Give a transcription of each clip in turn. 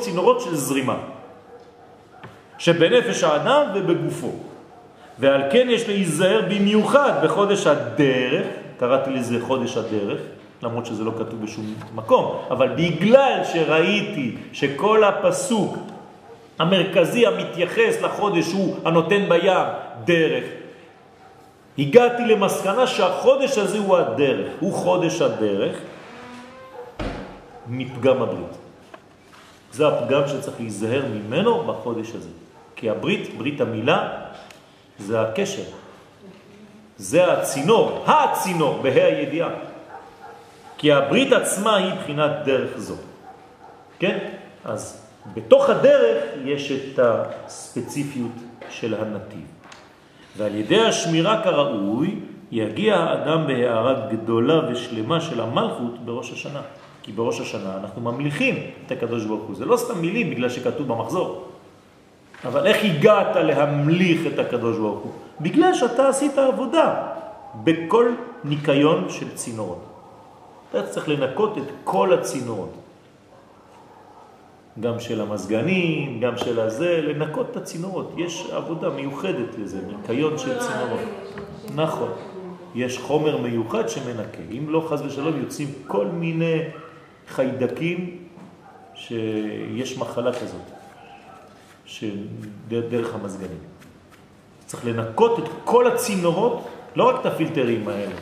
צינורות של זרימה, שבנפש האדם ובגופו. ועל כן יש להיזהר במיוחד בחודש הדרך, קראתי לזה חודש הדרך, למרות שזה לא כתוב בשום מקום, אבל בגלל שראיתי שכל הפסוק המרכזי המתייחס לחודש הוא הנותן בים דרך, הגעתי למסקנה שהחודש הזה הוא הדרך, הוא חודש הדרך מפגם הברית. זה הפגם שצריך להיזהר ממנו בחודש הזה. כי הברית, ברית המילה, זה הקשר. זה הצינור, הצינור, בה"א הידיעה. כי הברית עצמה היא בחינת דרך זו. כן? אז בתוך הדרך יש את הספציפיות של הנתיב. ועל ידי השמירה כראוי יגיע האדם בהערה גדולה ושלמה של המלכות בראש השנה. כי בראש השנה אנחנו ממליכים את הקדוש ברוך הוא. זה לא סתם מילים בגלל שכתוב במחזור. אבל איך הגעת להמליך את הקדוש ברוך הוא? בגלל שאתה עשית עבודה בכל ניקיון של צינורות. אתה צריך לנקות את כל הצינורות. גם של המזגנים, גם של הזה, לנקות את הצינורות. יש עבודה מיוחדת לזה, ניקיון של צינורות. נכון. יש חומר מיוחד שמנקה. אם לא חז ושלום יוצאים כל מיני חיידקים שיש מחלה כזאת, שדרך המזגנים. צריך לנקות את כל הצינורות, לא רק את הפילטרים האלה.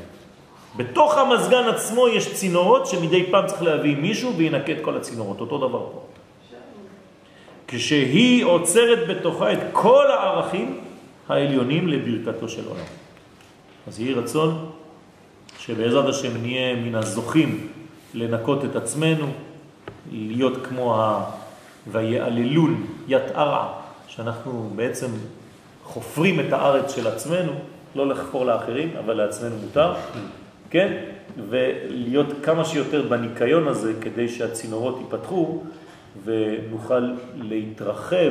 בתוך המזגן עצמו יש צינורות שמדי פעם צריך להביא מישהו וינקה את כל הצינורות, אותו דבר פה. כשהיא עוצרת בתוכה את כל הערכים העליונים לברכתו של עולם. אז יהי רצון שבעזרת השם נהיה מן הזוכים לנקות את עצמנו, להיות כמו ה... ויעללול יתערע, שאנחנו בעצם חופרים את הארץ של עצמנו, לא לחפור לאחרים, אבל לעצמנו מותר, כן? ולהיות כמה שיותר בניקיון הזה כדי שהצינורות ייפתחו ונוכל להתרחב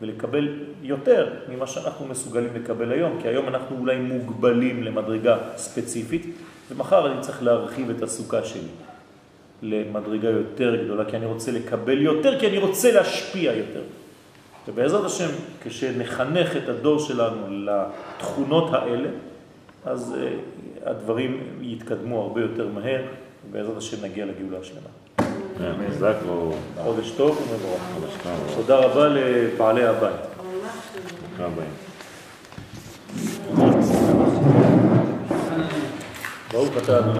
ולקבל יותר ממה שאנחנו מסוגלים לקבל היום, כי היום אנחנו אולי מוגבלים למדרגה ספציפית, ומחר אני צריך להרחיב את הסוכה שלי. למדרגה יותר גדולה, כי אני רוצה לקבל יותר, כי אני רוצה להשפיע יותר. ובעזרת השם, כשנחנך את הדור שלנו לתכונות האלה, אז uh, הדברים יתקדמו הרבה יותר מהר, ובעזרת השם נגיע לגאולה השלמה. חודש טוב ומבורך. תודה רבה לבעלי הבית. ברוך אתה